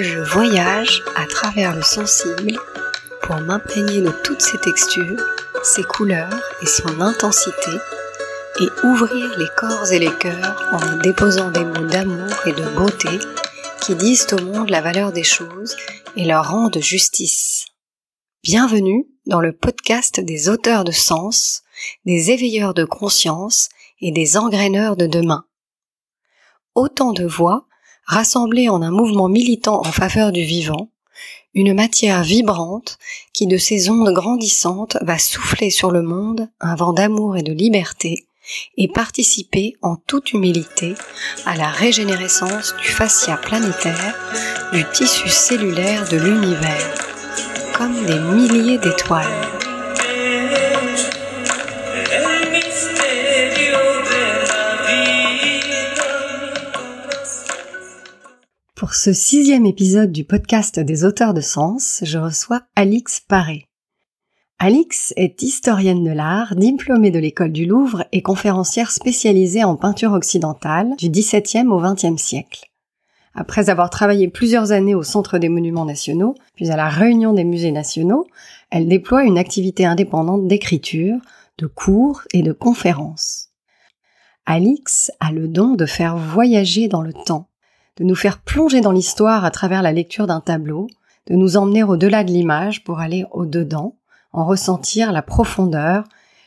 Je voyage à travers le sensible pour m'imprégner de toutes ses textures, ses couleurs et son intensité et ouvrir les corps et les cœurs en déposant des mots d'amour et de beauté qui disent au monde la valeur des choses et leur rendent justice. Bienvenue dans le podcast des auteurs de sens, des éveilleurs de conscience et des engraineurs de demain. Autant de voix rassemblées en un mouvement militant en faveur du vivant, une matière vibrante qui de ses ondes grandissantes va souffler sur le monde un vent d'amour et de liberté et participer en toute humilité à la régénérescence du fascia planétaire, du tissu cellulaire de l'univers, comme des milliers d'étoiles. Pour ce sixième épisode du podcast des auteurs de sens, je reçois Alix Paré. Alix est historienne de l'art, diplômée de l'école du Louvre et conférencière spécialisée en peinture occidentale du XVIIe au XXe siècle. Après avoir travaillé plusieurs années au Centre des Monuments Nationaux, puis à la Réunion des Musées Nationaux, elle déploie une activité indépendante d'écriture, de cours et de conférences. Alix a le don de faire voyager dans le temps de nous faire plonger dans l'histoire à travers la lecture d'un tableau, de nous emmener au-delà de l'image pour aller au-dedans, en ressentir la profondeur,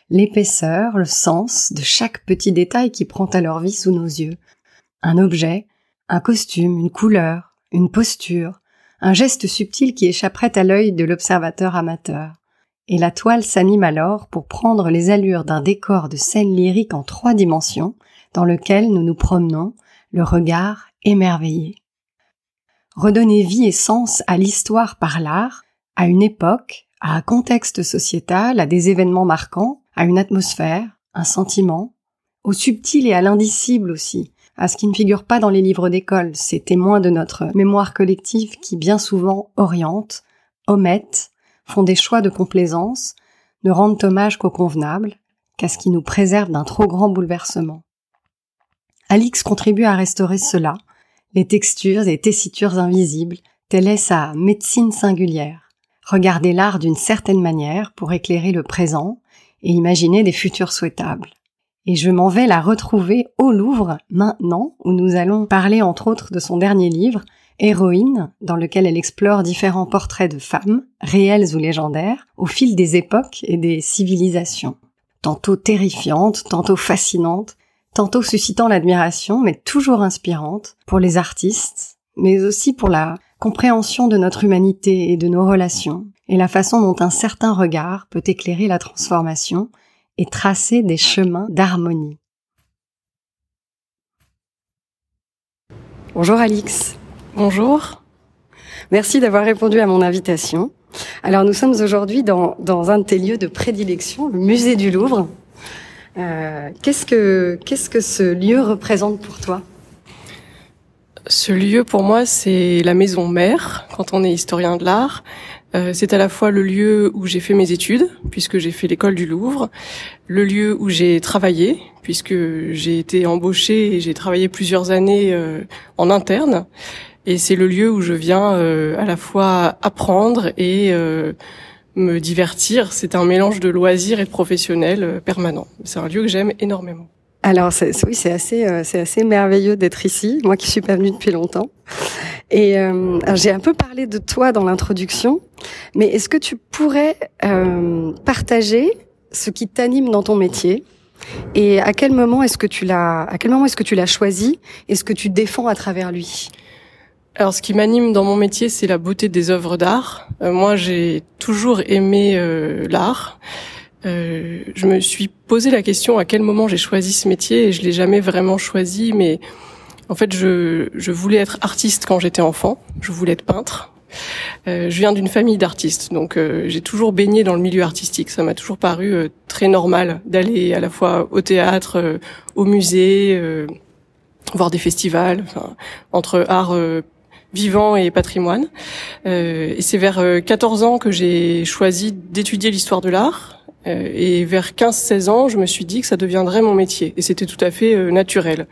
l'épaisseur, le sens de chaque petit détail qui prend leur vie sous nos yeux. Un objet, un costume, une couleur, une posture, un geste subtil qui échapperait à l'œil de l'observateur amateur. Et la toile s'anime alors pour prendre les allures d'un décor de scène lyrique en trois dimensions, dans lequel nous nous promenons, le regard émerveillé. Redonner vie et sens à l'histoire par l'art, à une époque, à un contexte sociétal, à des événements marquants, à une atmosphère, un sentiment, au subtil et à l'indicible aussi, à ce qui ne figure pas dans les livres d'école, ces témoins de notre mémoire collective qui bien souvent orientent, omettent, font des choix de complaisance, ne rendent hommage qu'au convenable, qu'à ce qui nous préserve d'un trop grand bouleversement. Alix contribue à restaurer cela, les textures et tessitures invisibles, telle est sa médecine singulière. Regarder l'art d'une certaine manière pour éclairer le présent et imaginer des futurs souhaitables. Et je m'en vais la retrouver au Louvre maintenant, où nous allons parler entre autres de son dernier livre, Héroïne, dans lequel elle explore différents portraits de femmes, réels ou légendaires, au fil des époques et des civilisations. Tantôt terrifiantes, tantôt fascinantes, tantôt suscitant l'admiration, mais toujours inspirante pour les artistes, mais aussi pour la compréhension de notre humanité et de nos relations, et la façon dont un certain regard peut éclairer la transformation et tracer des chemins d'harmonie. Bonjour Alix. Bonjour. Merci d'avoir répondu à mon invitation. Alors nous sommes aujourd'hui dans, dans un de tes lieux de prédilection, le musée du Louvre, euh, qu'est-ce que qu'est-ce que ce lieu représente pour toi? Ce lieu, pour moi, c'est la maison mère. Quand on est historien de l'art, euh, c'est à la fois le lieu où j'ai fait mes études, puisque j'ai fait l'école du Louvre, le lieu où j'ai travaillé, puisque j'ai été embauchée et j'ai travaillé plusieurs années euh, en interne, et c'est le lieu où je viens à la fois apprendre et me divertir. C'est un mélange de loisirs et de professionnel euh, permanent. C'est un lieu que j'aime énormément. Alors oui, c'est assez, euh, c'est assez merveilleux d'être ici. Moi qui suis pas venue depuis longtemps. Et euh, j'ai un peu parlé de toi dans l'introduction, mais est-ce que tu pourrais euh, partager ce qui t'anime dans ton métier et à quel moment est-ce que tu l'as, à quel moment est-ce que tu l'as choisi et ce que tu défends à travers lui? Alors, ce qui m'anime dans mon métier, c'est la beauté des œuvres d'art. Euh, moi, j'ai toujours aimé euh, l'art. Euh, je me suis posé la question à quel moment j'ai choisi ce métier et je l'ai jamais vraiment choisi, mais en fait, je, je voulais être artiste quand j'étais enfant. Je voulais être peintre. je viens d'une famille d'artistes, donc j'ai toujours baigné dans le milieu artistique. Ça m'a toujours paru très normal d'aller à la fois au théâtre, au musée, voir des festivals, enfin, entre art vivant et patrimoine. Euh, et c'est vers 14 euh, ans que j'ai choisi d'étudier l'histoire de l'art. Euh, et vers 15-16 ans, je me suis dit que ça deviendrait mon métier. Et c'était tout à fait naturel.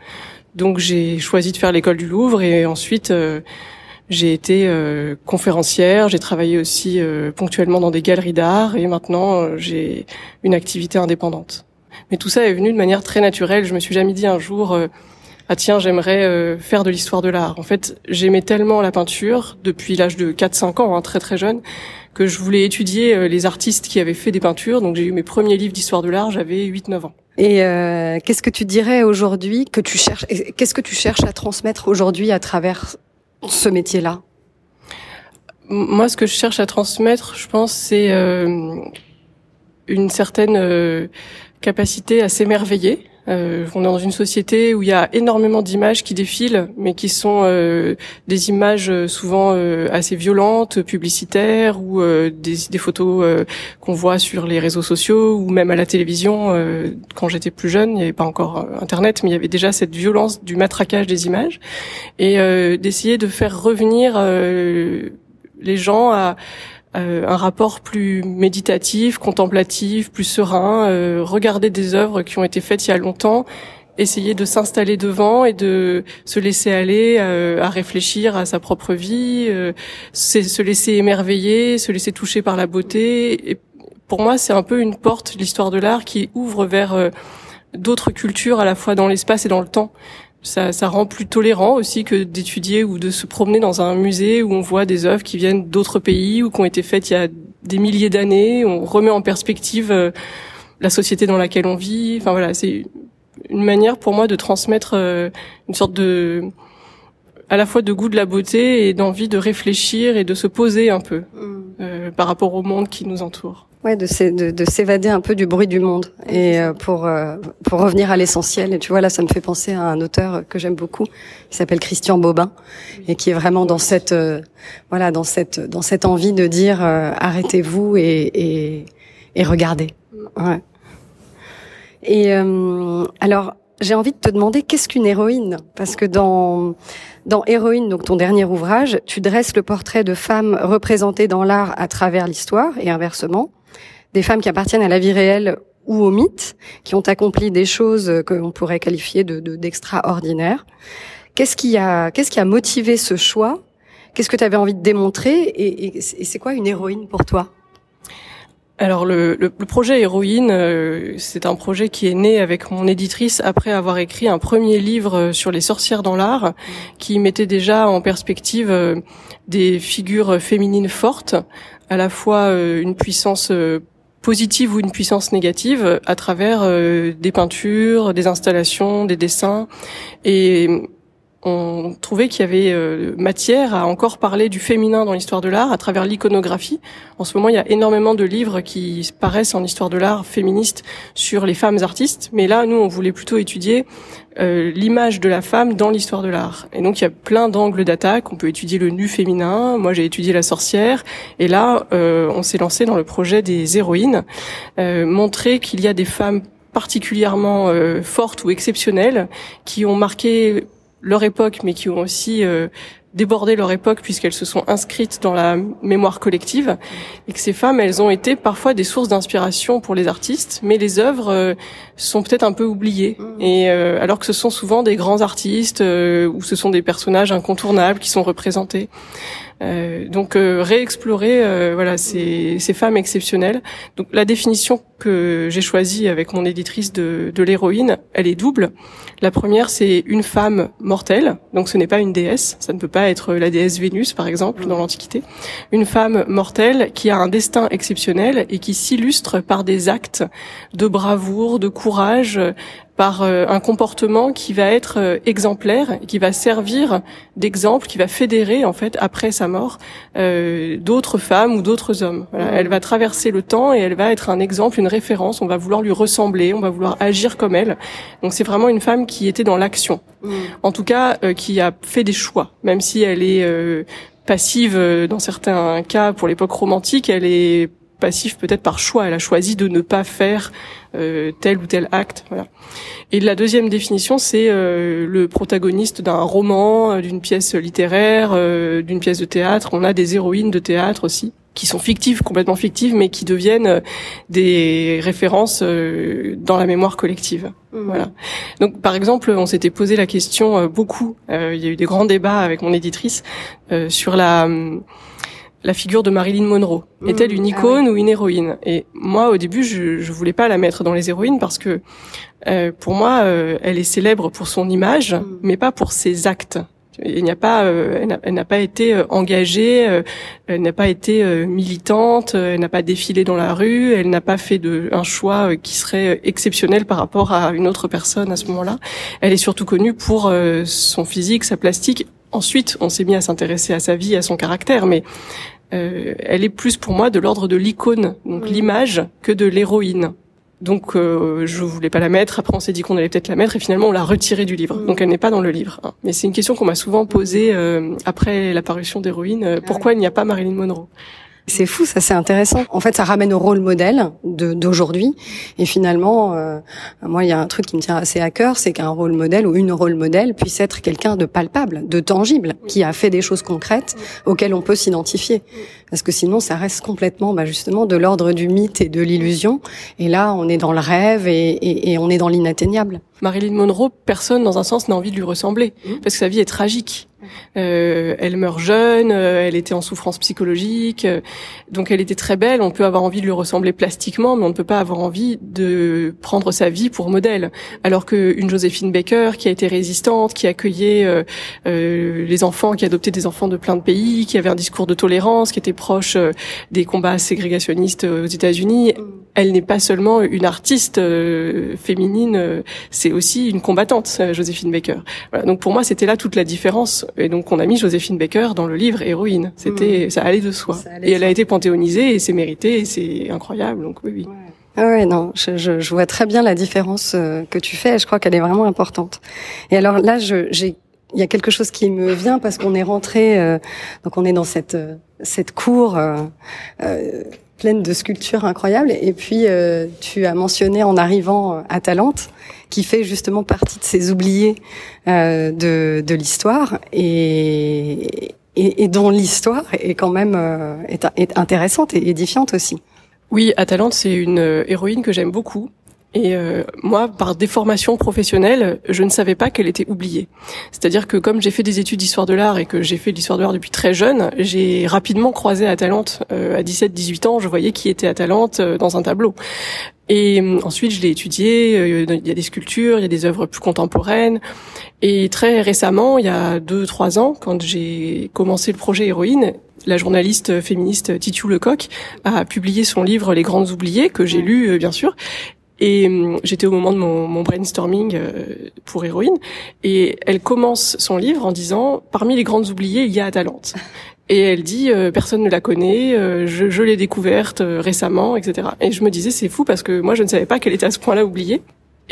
Donc j'ai choisi de faire l'école du Louvre et ensuite J'ai été conférencière, j'ai travaillé aussi ponctuellement dans des galeries d'art et maintenant j'ai une activité indépendante. Mais tout ça est venu de manière très naturelle. Je me suis jamais dit un jour ah tiens, j'aimerais euh, faire de l'histoire de l'art. En fait, j'aimais tellement la peinture depuis l'âge de 4-5 ans, hein, très très jeune, que je voulais étudier euh, les artistes qui avaient fait des peintures. Donc j'ai eu mes premiers livres d'histoire de l'art, j'avais 8-9 ans. Et euh, qu'est-ce que tu dirais aujourd'hui que tu cherches Qu'est-ce que tu cherches à transmettre aujourd'hui à travers ce métier-là? Moi, ce que je cherche à transmettre, je pense, c'est une certaine capacité à s'émerveiller euh, on est dans une société où il y a énormément d'images qui défilent, mais qui sont euh, des images euh, souvent euh, assez violentes, publicitaires, ou des, des, photos qu'on voit sur les réseaux sociaux ou même à la télévision. quand j'étais plus jeune, il n'y avait pas encore Internet, mais il y avait déjà cette violence du matraquage des images et d'essayer de faire revenir les gens à euh, un rapport plus méditatif, contemplatif, plus serein, euh, regarder des œuvres qui ont été faites il y a longtemps, essayer de s'installer devant et de se laisser aller euh, à réfléchir à sa propre vie, se laisser émerveiller, se laisser toucher par la beauté. Et pour moi, c'est un peu une porte, l'histoire de l'art, qui ouvre vers d'autres cultures à la fois dans l'espace et dans le temps ça, ça rend plus tolérant aussi que d'étudier ou de se promener dans un musée où on voit des œuvres qui viennent d'autres pays ou qui ont été faites il y a des milliers d'années. On remet en perspective euh, la société dans laquelle on vit. Enfin voilà, c'est une manière pour moi de transmettre euh, une sorte de à la fois de goût de la beauté et d'envie de réfléchir et de se poser un peu mm. euh, par rapport au monde qui nous entoure. Ouais, de, s'évader un peu du bruit du monde et euh, pour euh, pour revenir à l'essentiel. Et tu vois là, ça me fait penser à un auteur que j'aime beaucoup, qui s'appelle Christian Bobin et qui est vraiment dans cette euh, voilà dans cette dans cette envie de dire arrêtez-vous et, et et regardez. Ouais. Et alors j'ai envie de te demander qu'est-ce qu'une héroïne? Parce que dans dans Héroïne, donc ton dernier ouvrage, tu dresses le portrait de femmes représentées dans l'art à travers l'histoire et inversement, des femmes qui appartiennent à la vie réelle ou au mythe, qui ont accompli des choses que l'on pourrait qualifier de d'extraordinaires. qu'est-ce qui a qu'est-ce qui a motivé ce choix? Qu'est-ce que tu avais envie de démontrer? Et, c'est quoi une héroïne pour toi? Alors le, le, projet Héroïne, euh, c'est un projet qui est né avec mon éditrice après avoir écrit un premier livre euh, sur les sorcières dans l'art, qui mettait déjà en perspective euh, des figures féminines fortes, à la fois une puissance positive ou une puissance négative à travers des peintures, des installations, des dessins. Et on trouvait qu'il y avait euh, matière à encore parler du féminin dans l'histoire de l'art à travers l'iconographie. En ce moment, il y a énormément de livres qui paraissent en histoire de l'art féministe sur les femmes artistes, mais là, nous, on voulait plutôt étudier euh, l'image de la femme dans l'histoire de l'art. Et donc, il y a plein d'angles d'attaque. On peut étudier le nu féminin. Moi, j'ai étudié la sorcière. Et là, euh, on s'est lancé dans le projet des héroïnes, montrer qu'il y a des femmes particulièrement fortes ou exceptionnelles qui ont marqué leur époque, mais qui ont aussi euh, débordé leur époque puisqu'elles se sont inscrites dans la mémoire collective, et que ces femmes, elles ont été parfois des sources d'inspiration pour les artistes, mais les œuvres euh, sont peut-être un peu oubliées. Mmh. Et euh, alors que ce sont souvent des grands artistes ou ce sont des personnages incontournables qui sont représentés. Euh, donc euh, réexplorer euh, voilà ces, ces, femmes exceptionnelles. Donc la définition que j'ai choisie avec mon éditrice de, de l'héroïne, elle est double. La première c'est une femme mortelle, donc ce n'est pas une déesse, ça ne peut pas être la déesse Vénus par exemple dans l'Antiquité. Une femme mortelle qui a un destin exceptionnel et qui s'illustre par des actes de bravoure, de courage, par euh, un comportement qui va être euh, exemplaire, qui va servir d'exemple, qui va fédérer en fait après sa mort euh, d'autres femmes ou d'autres hommes. Voilà. Elle va traverser le temps et elle va être un exemple, une référence. On va vouloir lui ressembler, on va vouloir agir comme elle. Donc c'est vraiment une femme qui était dans l'action. Mm. En tout cas, qui a fait des choix, même si elle est passive dans certains cas pour l'époque romantique, elle est passive peut-être par choix. Elle a choisi de ne pas faire euh, tel ou tel acte. Voilà. Et la deuxième définition, c'est euh, le protagoniste d'un roman, euh, d'une pièce littéraire, d'une pièce de théâtre. On a des héroïnes de théâtre aussi qui sont fictives, complètement fictives, mais qui deviennent des références dans la mémoire collective. Mmh. Voilà. Donc, par exemple, on s'était posé la question beaucoup. il y a eu des grands débats avec mon éditrice sur la la figure de Marilyn Monroe. Mmh. Est-elle une ah icône ou une héroïne? Et moi, au début, je, je voulais pas la mettre dans les héroïnes parce que, euh, pour moi, euh, elle est célèbre pour son image, mmh. mais pas pour ses actes. Il n'y a pas, euh, elle n'a pas été euh, engagée, elle n'a pas été militante, elle n'a pas défilé dans la rue, elle n'a pas fait de un choix qui serait exceptionnel par rapport à une autre personne à ce moment-là. Elle est surtout connue pour son physique, sa plastique Ensuite, on s'est mis à s'intéresser à sa vie, à son caractère, mais euh, elle est plus pour moi de l'ordre de l'icône, donc l'image, que de l'héroïne. Donc euh, je voulais pas la mettre. Après on s'est dit qu'on allait peut-être la mettre et finalement on l'a retirée du livre. Donc elle n'est pas dans le livre. Hein. Mais c'est une question qu'on m'a souvent posée euh, après l'apparition d'héroïne. Euh, ah pourquoi il n'y a pas Marilyn Monroe? C'est fou, ça c'est intéressant. En fait, ça ramène au rôle modèle d'aujourd'hui. Et finalement, euh, moi, il y a un truc qui me tient assez à cœur, c'est qu'un rôle modèle ou une rôle modèle puisse être quelqu'un de palpable, de tangible, qui a fait des choses concrètes auxquelles on peut s'identifier. Parce que sinon, ça reste complètement, bah, justement, de l'ordre du mythe et de l'illusion. Et là, on est dans le rêve et, et, et on est dans l'inatteignable. Marilyn Monroe, personne, dans un sens, n'a envie de lui ressembler, mmh. parce que sa vie est tragique. Euh, elle meurt jeune, euh, elle était en souffrance psychologique, euh, donc elle était très belle. On peut avoir envie de lui ressembler plastiquement, mais on ne peut pas avoir envie de prendre sa vie pour modèle. Alors qu'une Joséphine Baker, qui a été résistante, qui accueillait les enfants, qui adoptait des enfants de plein de pays, qui avait un discours de tolérance, qui était proche des combats ségrégationnistes aux États-Unis, elle n'est pas seulement une artiste féminine, c'est aussi une combattante, Joséphine Baker. Voilà, donc pour moi, c'était là toute la différence et donc on a mis Joséphine Baker dans le livre héroïne. C'était, hmm. ça allait de soi. et elle a été panthéonisée et c'est mérité et c'est incroyable. Donc oui, oui. Ouais. Ah ouais, non, je, je, je, vois très bien la différence euh, que tu fais et je crois qu'elle est vraiment importante. Et alors là, j'ai il y a quelque chose qui me vient parce qu'on est rentré, euh, donc on est dans cette euh, cette cour euh, euh, pleine de sculptures incroyables. Et puis tu as mentionné en arrivant à Talente qui fait justement partie de ces oubliés euh, de, de l'histoire et, et, et, dont l'histoire est quand même euh, est, est, intéressante et édifiante aussi. Oui, Atalante, c'est une euh, héroïne que j'aime beaucoup et euh, moi, par déformation professionnelle, je ne savais pas qu'elle était oubliée. C'est-à-dire que comme j'ai fait des études d'histoire de l'art et que j'ai fait de l'histoire de l'art depuis très jeune, j'ai rapidement croisé Atalante. Euh, à 17-18 ans, je voyais qui était Atalante euh, dans un tableau. Et euh, ensuite, je l'ai étudié. Euh, il y a des sculptures, il y a des œuvres plus contemporaines. Et très récemment, il y a deux, trois ans, quand j'ai commencé le projet Héroïne, la journaliste féministe Titu Lecoq a publié son livre Les Grandes Oubliées, que j'ai lu bien sûr, et hum, j'étais au moment de mon, mon brainstorming euh, pour Héroïne, et elle commence son livre en disant parmi les grandes oubliées, il y a Atalante. Et elle dit euh, personne ne la connaît, euh, je, je l'ai découverte récemment, etc. Et je me disais c'est fou parce que moi je ne savais pas qu'elle était à ce point-là oubliée.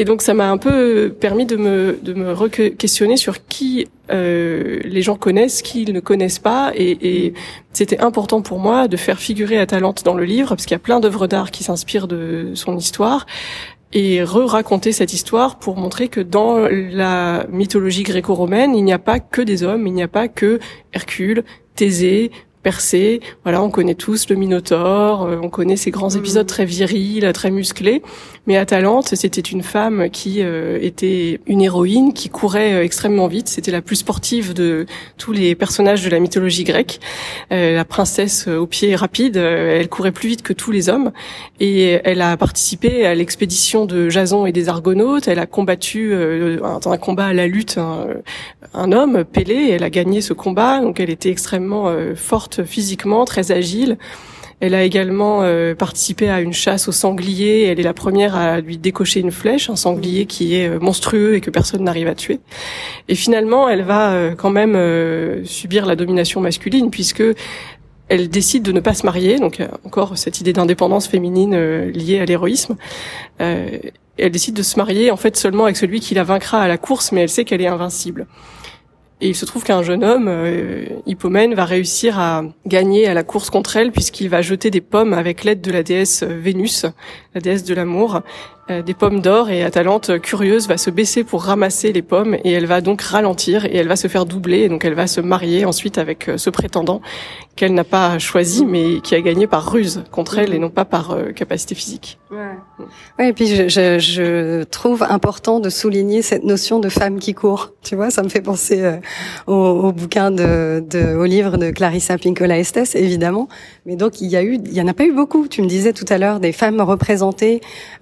Et donc ça m'a un peu permis de me de me questionner sur qui euh, les gens connaissent, qui ils ne connaissent pas, et, et c'était important pour moi de faire figurer Atalante dans le livre parce qu'il y a plein d'œuvres d'art qui s'inspirent de son histoire et re-raconter cette histoire pour montrer que dans la mythologie gréco-romaine, il n'y a pas que des hommes, il n'y a pas que Hercule, Thésée, percé. Voilà, on connaît tous le Minotaure, euh, on connaît ces grands épisodes mm. très virils, très musclés. Mais Atalante, c'était une femme qui euh, était une héroïne, qui courait euh, extrêmement vite. C'était la plus sportive de tous les personnages de la mythologie grecque. la princesse aux pieds rapides, elle courait plus vite que tous les hommes. Et elle a participé à l'expédition de Jason et des Argonautes. Elle a combattu dans un combat à la lutte un, un homme, Pélée. Elle a gagné ce combat, donc elle était extrêmement forte physiquement, très agile. Elle a également euh, participé à une chasse au sanglier. Elle est la première à lui décocher une flèche, un sanglier qui est euh, monstrueux et que personne n'arrive à tuer. Et finalement, elle va euh, quand même subir la domination masculine puisque elle décide de ne pas se marier. Donc encore cette idée d'indépendance féminine liée à l'héroïsme. elle décide de se marier en fait seulement avec celui qui la vaincra à la course, mais elle sait qu'elle est invincible. Et il se trouve qu'un jeune homme, euh, Hippomène, va réussir à gagner à la course contre elle puisqu'il va jeter des pommes avec l'aide de la déesse Vénus, la déesse de l'amour. euh, des pommes d'or et Atalante, curieuse, va se baisser pour ramasser les pommes et elle va donc ralentir et elle va se faire doubler et donc elle va se marier ensuite avec euh, ce prétendant qu'elle n'a pas choisi mais qui a gagné par ruse contre elle et non pas par euh, capacité physique. Ouais. et puis je, je, je, trouve important de souligner cette notion de femme qui court. Tu vois, ça me fait penser au, au, bouquin de, de, au livre de Clarissa Pinkola Estes, évidemment. Mais donc il y a eu, il y en a pas eu beaucoup. Tu me disais tout à l'heure des femmes représentées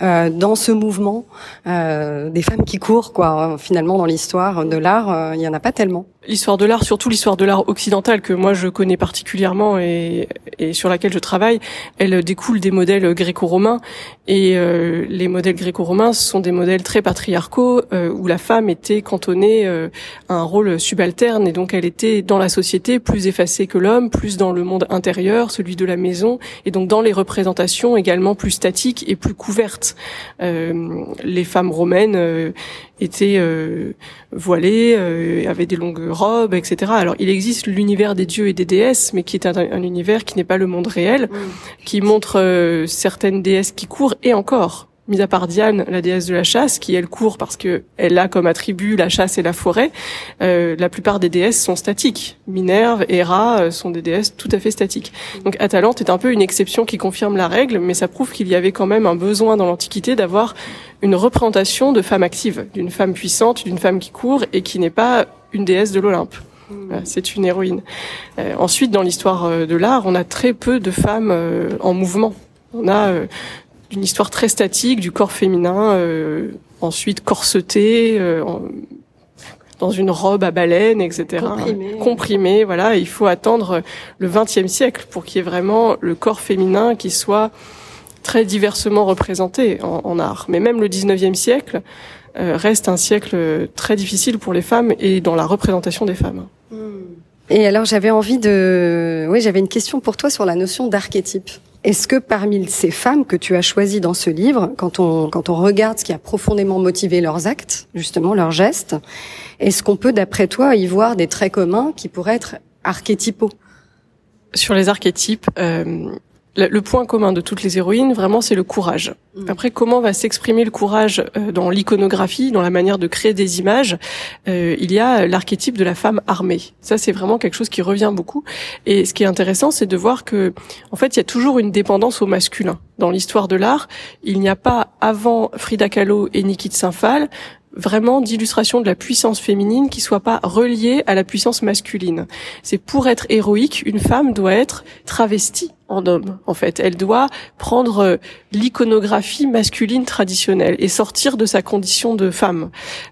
euh, dans ce mouvement, euh, des femmes qui courent, quoi. Finalement, dans l'histoire de l'art, euh, il y en a pas tellement. L'histoire de l'art, surtout l'histoire de l'art occidental que moi je connais particulièrement et, et, sur laquelle je travaille, elle découle des modèles gréco-romains et euh, les modèles gréco-romains sont des modèles très patriarcaux euh, où la femme était cantonnée euh, à un rôle subalterne et donc elle était dans la société plus effacée que l'homme, plus dans le monde intérieur, celui de la maison et donc dans les représentations également plus statiques et plus couvertes. les femmes romaines étaient euh, voilées, euh, avaient des longues robes, etc. Alors il existe l'univers des dieux et des déesses, mais qui est un, un univers qui n'est pas le monde réel, qui montre euh, certaines déesses qui courent et encore mis à part Diane, la déesse de la chasse, qui elle court parce que elle a comme attribut la chasse et la forêt, euh, la plupart des déesses sont statiques. Minerve, Héra euh, sont des déesses tout à fait statiques. Donc Atalante est un peu une exception qui confirme la règle, mais ça prouve qu'il y avait quand même un besoin dans l'Antiquité d'avoir une représentation de femme active, d'une femme puissante, d'une femme qui court et qui n'est pas une déesse de l'Olympe. Hmm. C'est une héroïne. Euh, ensuite, dans l'histoire euh, de l'art, on a très peu de femmes en mouvement. On a d'une histoire très statique du corps féminin, euh, ensuite corseté, euh, dans une robe à baleine, etc. Comprimé. Comprimé, voilà. Il faut attendre le XXe siècle pour qu'il y ait vraiment le corps féminin qui soit très diversement représenté en, en art. Mais même le XIXe siècle euh, reste un siècle très difficile pour les femmes et dans la représentation des femmes. Hmm. Et alors j'avais envie de, oui, j'avais une question pour toi sur la notion d'archétype. Est-ce que parmi ces femmes que tu as choisies dans ce livre, quand on, quand on regarde ce qui a profondément motivé leurs actes, justement leurs gestes, est-ce qu'on peut, d'après toi, y voir des traits communs qui pourraient être archétypaux? Sur les archétypes, euh, le point commun de toutes les héroïnes, vraiment, c'est le courage. Mm. Après, comment va s'exprimer le courage euh, dans l'iconographie, dans la manière de créer des images euh, Il y a l'archétype de la femme armée. Ça, c'est vraiment quelque chose qui revient beaucoup. Et ce qui est intéressant, c'est de voir que, en fait, il y a toujours une dépendance au masculin. Dans l'histoire de l'art, il n'y a pas avant Frida Kahlo et Niki de Saint-Phal vraiment d'illustration de la puissance féminine qui soit pas reliée à la puissance masculine. C'est pour être héroïque, une femme doit être travestie en homme, en fait. Elle doit prendre euh, l'iconographie masculine traditionnelle et sortir de sa condition de femme.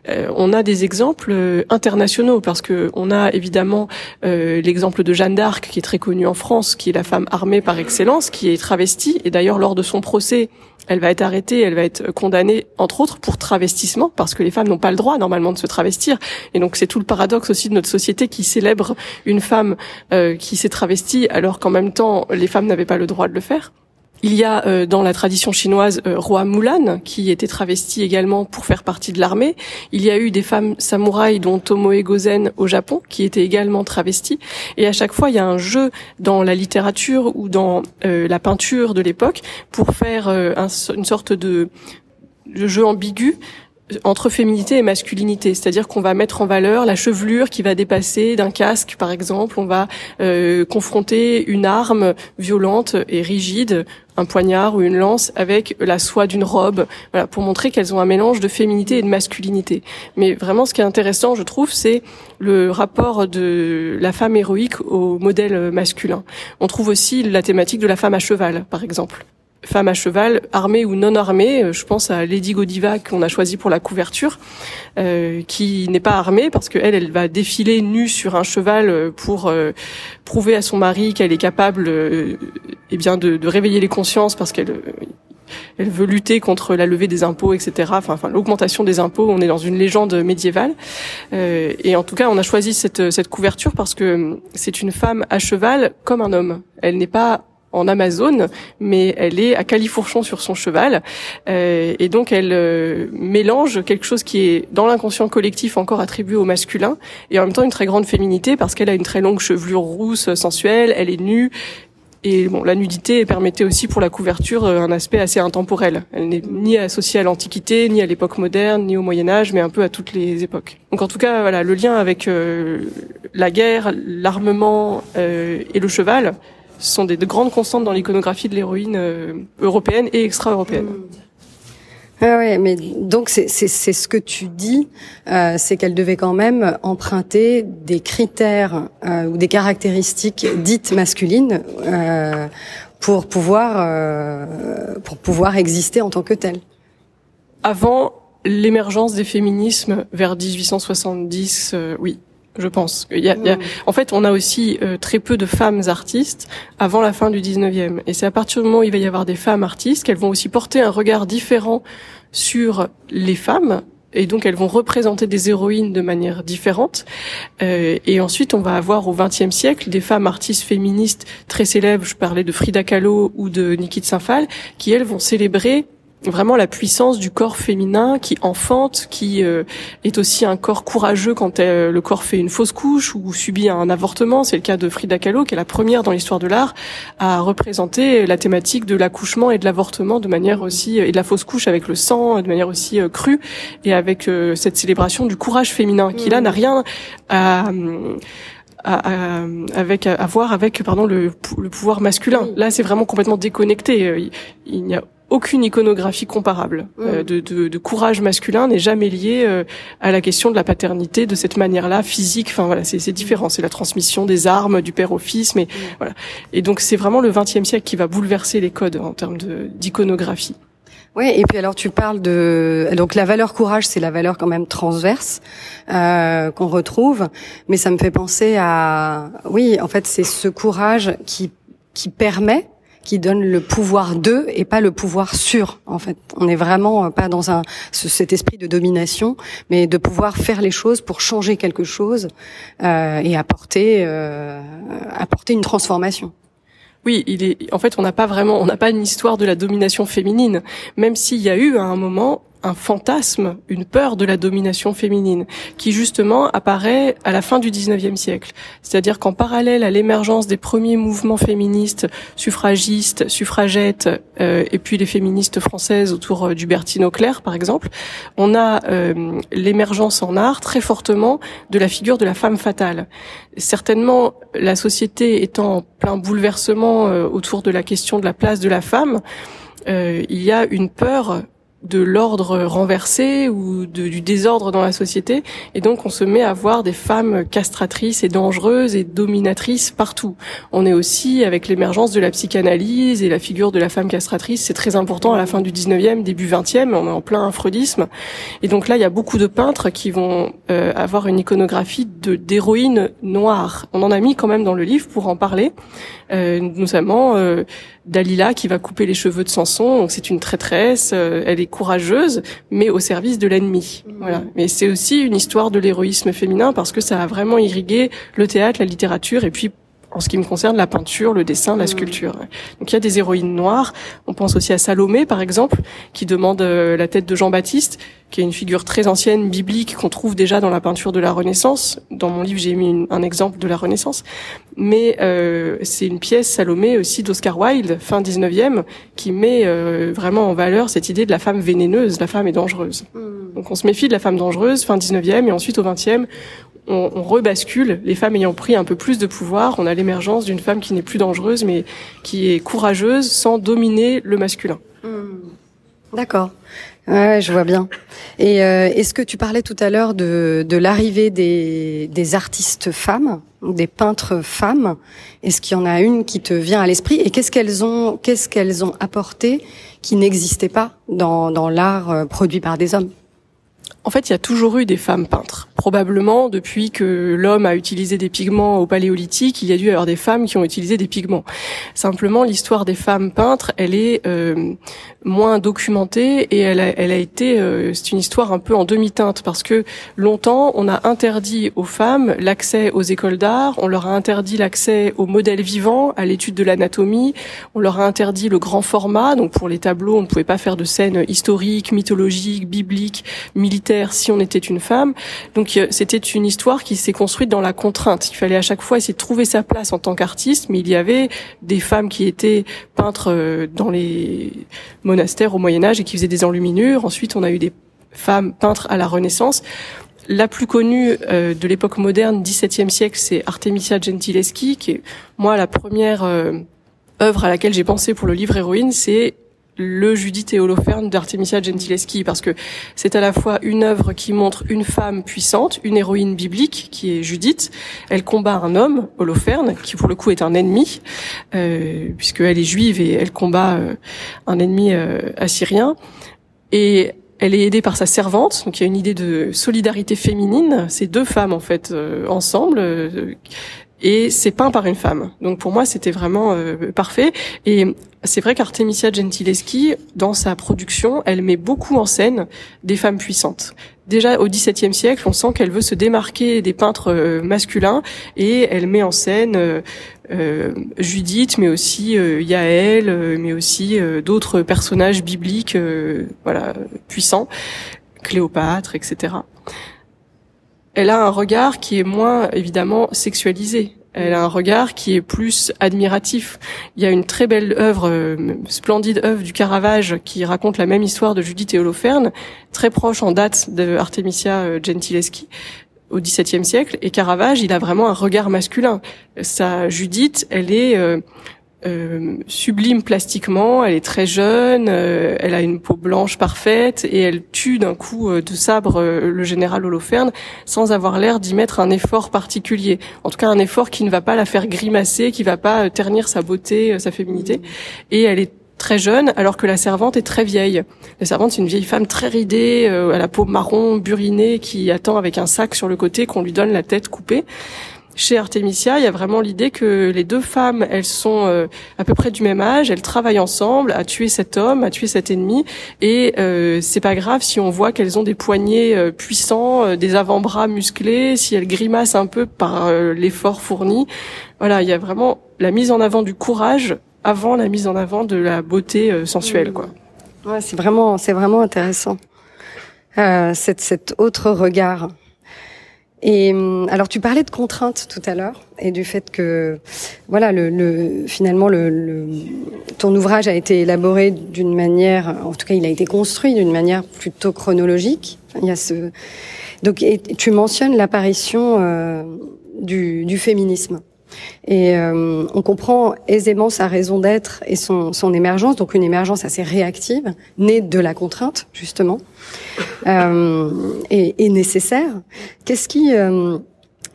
Euh, on a des exemples euh, internationaux parce que on a évidemment l'exemple de Jeanne d'Arc qui est très connue en France, qui est la femme armée par excellence, qui est travestie et d'ailleurs lors de son procès, elle va être arrêtée, elle va être condamnée entre autres pour travestissement parce que les femmes n'ont pas le droit normalement de se travestir et donc c'est tout le paradoxe aussi de notre société qui célèbre une femme euh, qui s'est travestie alors qu'en même temps les femmes n'avaient pas le droit de le faire. Il y a euh, dans la tradition chinoise euh, roi Mulan qui était travesti également pour faire partie de l'armée. Il y a eu des femmes samouraïs dont Tomoe Gozen au Japon qui étaient également travesties. Et à chaque fois, il y a un jeu dans la littérature ou dans euh, la peinture de l'époque pour faire une sorte de jeu ambigu entre féminité et masculinité, c'est-à-dire qu'on va mettre en valeur la chevelure qui va dépasser d'un casque, par exemple, on va euh, confronter une arme violente et rigide, un poignard ou une lance, avec la soie d'une robe, voilà, pour montrer qu'elles ont un mélange de féminité et de masculinité. Mais vraiment, ce qui est intéressant, je trouve, c'est le rapport de la femme héroïque au modèle masculin. On trouve aussi la thématique de la femme à cheval, par exemple femme à cheval, armée ou non armée. Euh, je pense à Lady Godiva qu'on a choisi pour la couverture, euh, qui n'est pas armée parce qu'elle, elle va défiler nue sur un cheval euh, pour prouver à son mari qu'elle est capable, eh bien, de, de, réveiller les consciences parce qu'elle elle veut lutter contre la levée des impôts, etc. Enfin, enfin l'augmentation des impôts. On est dans une légende médiévale. Euh, et en tout cas, on a choisi cette, cette couverture parce que c'est une femme à cheval comme un homme. Elle n'est pas en Amazone, mais elle est à califourchon sur son cheval, euh, et donc elle euh, mélange quelque chose qui est dans l'inconscient collectif encore attribué au masculin, et en même temps une très grande féminité parce qu'elle a une très longue chevelure rousse sensuelle, elle est nue, Et bon, la nudité permettait aussi pour la couverture un aspect assez intemporel. Elle n'est ni associée à l'Antiquité, ni à l'époque moderne, ni au Moyen Âge, mais un peu à toutes les époques. Donc en tout cas, voilà, le lien avec la guerre, l'armement et le cheval sont des de grandes constantes dans l'iconographie de l'héroïne européenne et extra-européenne. Mmh. Ah ouais, mais donc c'est ce que tu dis, euh, c'est qu'elle devait quand même emprunter des critères euh, ou des caractéristiques dites masculines euh, pour pouvoir euh, pour pouvoir exister en tant que telle. Avant l'émergence des féminismes vers 1870, euh, oui, je pense. Il y a, il y a, hmm. en fait, on a aussi euh, très peu de femmes artistes avant la fin du 19e. Et c'est à partir du moment où il va y avoir des femmes artistes qu'elles vont aussi porter un regard différent sur les femmes. Et donc elles vont représenter des héroïnes de manière différente. Euh, et ensuite, on va avoir au XXe siècle des femmes artistes féministes très célèbres. Je parlais de Frida Kahlo ou de Niki de Saint-Phal, qui elles vont célébrer vraiment la puissance du corps féminin qui enfante, qui euh, est aussi un corps courageux quand euh, le corps fait une fausse couche ou subit un avortement. C'est le cas de Frida Kahlo, qui est la première dans l'histoire de l'art à représenter la thématique de l'accouchement et de l'avortement de manière aussi et de la fausse couche avec le sang de manière aussi euh, crue et avec cette célébration du courage féminin qui là n'a rien à avec à, voir avec pardon le, le pouvoir masculin. Là, c'est vraiment complètement déconnecté. Il n'y a aucune iconographie comparable euh, mm. de, de, de, courage masculin n'est jamais liée euh, à la question de la paternité de cette manière-là physique. Enfin voilà, c'est différent. C'est la transmission des armes du père au fils, mais mm. voilà. Et donc c'est vraiment le XXe siècle qui va bouleverser les codes en termes d'iconographie. Oui, et puis alors tu parles de donc la valeur courage, c'est la valeur quand même transverse euh, qu'on retrouve, mais ça me fait penser à oui, en fait c'est ce courage qui qui permet qui donne le pouvoir de et pas le pouvoir sur. En fait, on n'est vraiment pas dans un cet esprit de domination, mais de pouvoir faire les choses pour changer quelque chose euh, et apporter euh, apporter une transformation. Oui, il est. En fait, on n'a pas vraiment, on n'a pas une histoire de la domination féminine, même s'il y a eu à un moment un fantasme, une peur de la domination féminine, qui justement apparaît à la fin du 19e siècle. C'est-à-dire qu'en parallèle à l'émergence des premiers mouvements féministes, suffragistes, suffragettes, euh, et puis les féministes françaises autour euh, du Bertine Auclair, par exemple, on a euh, l'émergence en art très fortement de la figure de la femme fatale. Certainement, la société étant en plein bouleversement autour de la question de la place de la femme, il y a une peur de l'ordre renversé ou de, du désordre dans la société. Et donc on se met à voir des femmes castratrices et dangereuses et dominatrices partout. On est aussi avec l'émergence de la psychanalyse et la figure de la femme castratrice, c'est très important à la fin du 19e, début 20e, on est en plein freudisme. Et donc là, il y a beaucoup de peintres qui vont euh, avoir une iconographie de d'héroïnes noires. On en a mis quand même dans le livre pour en parler, euh, notamment euh, Dalila qui va couper les cheveux de Samson. Donc c'est une traîtresse, euh, elle est courageuse, mais au service de l'ennemi. Voilà. Mais c'est aussi une histoire de l'héroïsme féminin parce que ça a vraiment irrigué le théâtre, la littérature et puis en ce qui me concerne, la peinture, le dessin, la sculpture. Donc il y a des héroïnes noires. On pense aussi à Salomé, par exemple, qui demande euh, la tête de Jean-Baptiste, qui est une figure très ancienne, biblique, qu'on trouve déjà dans la peinture de la Renaissance. Dans mon livre, j'ai mis un exemple de la Renaissance. Mais euh, c'est une pièce, Salomé, aussi d'Oscar Wilde, fin 19e, qui met euh, vraiment en valeur cette idée de la femme vénéneuse, la femme est dangereuse. Hmm. Donc on se méfie de la femme dangereuse, fin 19e, et ensuite au 20e, on, on, rebascule, les femmes ayant pris un peu plus de pouvoir, on a l'émergence d'une femme qui n'est plus dangereuse, mais qui est courageuse sans dominer le masculin. Hmm. D'accord. Ouais, je vois bien. Et euh, est-ce que tu parlais tout à l'heure de, l'arrivée des, artistes femmes, des peintres femmes? Est-ce qu'il y en a une qui te vient à l'esprit? Et qu'est-ce qu'elles ont, qu'est-ce qu'elles ont apporté qui n'existait pas dans, dans l'art euh, produit par des hommes? En fait, il y a toujours eu des femmes peintres. Probablement, depuis que l'homme a utilisé des pigments au paléolithique, il y a dû y avoir des femmes qui ont utilisé des pigments. Simplement, l'histoire des femmes peintres, elle est euh, moins documentée et elle a, elle a été, euh, c'est une histoire un peu en demi-teinte parce que longtemps, on a interdit aux femmes l'accès aux écoles d'art, on leur a interdit l'accès aux modèles vivants, à l'étude de l'anatomie, on leur a interdit le grand format. Donc pour les tableaux, on ne pouvait pas faire de scènes historiques, mythologiques, bibliques, militaires si on était une femme. Donc Donc c'était une histoire qui s'est construite dans la contrainte. Il fallait à chaque fois essayer de trouver sa place en tant qu'artiste, mais il y avait des femmes qui étaient peintres dans les monastères au Moyen Âge et qui faisaient des enluminures. Ensuite, on a eu des femmes peintres à la Renaissance. La plus connue euh, de l'époque moderne, 17e siècle, c'est Artemisia Gentileschi, qui est moi la première euh, œuvre à laquelle j'ai pensé pour le livre Héroïne, c'est le Judith et Holoferne d'Artemisia Gentileschi, parce que c'est à la fois une œuvre qui montre une femme puissante, une héroïne biblique qui est Judith. Elle combat un homme, Holoferne, qui pour le coup est un ennemi, euh, puisqu'elle est juive et elle combat euh, un ennemi assyrien. Et elle est aidée par sa servante, donc il y a une idée de solidarité féminine. C'est deux femmes en fait euh, ensemble, euh, et c'est peint par une femme. Donc pour moi, c'était vraiment euh, parfait. Et c'est vrai qu'Artemisia Gentileschi, dans sa production, elle met beaucoup en scène des femmes puissantes. Déjà au XVIIe siècle, on sent qu'elle veut se démarquer des peintres euh, masculins et elle met en scène euh, Judith, mais aussi Yaël, mais aussi d'autres personnages bibliques, voilà, puissants, Cléopâtre, etc elle a un regard qui est moins évidemment sexualisé. Elle a un regard qui est plus admiratif. Il y a une très belle œuvre, euh, splendide œuvre du Caravage qui raconte la même histoire de Judith et Holoferne, très proche en date de Artemisia euh, Gentileschi au XVIIe siècle. Et Caravage, il a vraiment un regard masculin. Sa Judith, elle est euh, euh, sublime plastiquement, elle est très jeune, euh, elle a une peau blanche parfaite et elle tue d'un coup euh, de sabre le général Holoferne sans avoir l'air d'y mettre un effort particulier. En tout cas, un effort qui ne va pas la faire grimacer, qui va pas ternir sa beauté, sa féminité. Et elle est très jeune, alors que la servante est très vieille. La servante, c'est une vieille femme très ridée, à la peau marron, burinée, qui attend avec un sac sur le côté qu'on lui donne la tête coupée chez Artemisia, il y a vraiment l'idée que les deux femmes, elles sont euh, à peu près du même âge, elles travaillent ensemble à tuer cet homme, à tuer cet ennemi, et euh, c'est pas grave si on voit qu'elles ont des poignets euh, puissants, euh, des avant-bras musclés, si elles grimacent un peu par l'effort fourni. Voilà, il y a vraiment la mise en avant du courage avant la mise en avant de la beauté sensuelle, quoi. Ouais, c'est vraiment, c'est vraiment intéressant. cet, cet autre regard et hum, alors tu parlais de contraintes tout à l'heure et du fait que voilà le, le finalement le, le, ton ouvrage a été élaboré d'une manière en tout cas il a été construit d'une manière plutôt chronologique. Il y a ce donc tu mentionnes l'apparition euh, du, du féminisme. Et euh, on comprend aisément sa raison d'être et son, son, émergence, donc une émergence assez réactive, née de la contrainte justement, euh, et, et, nécessaire. Qu'est-ce qui euh,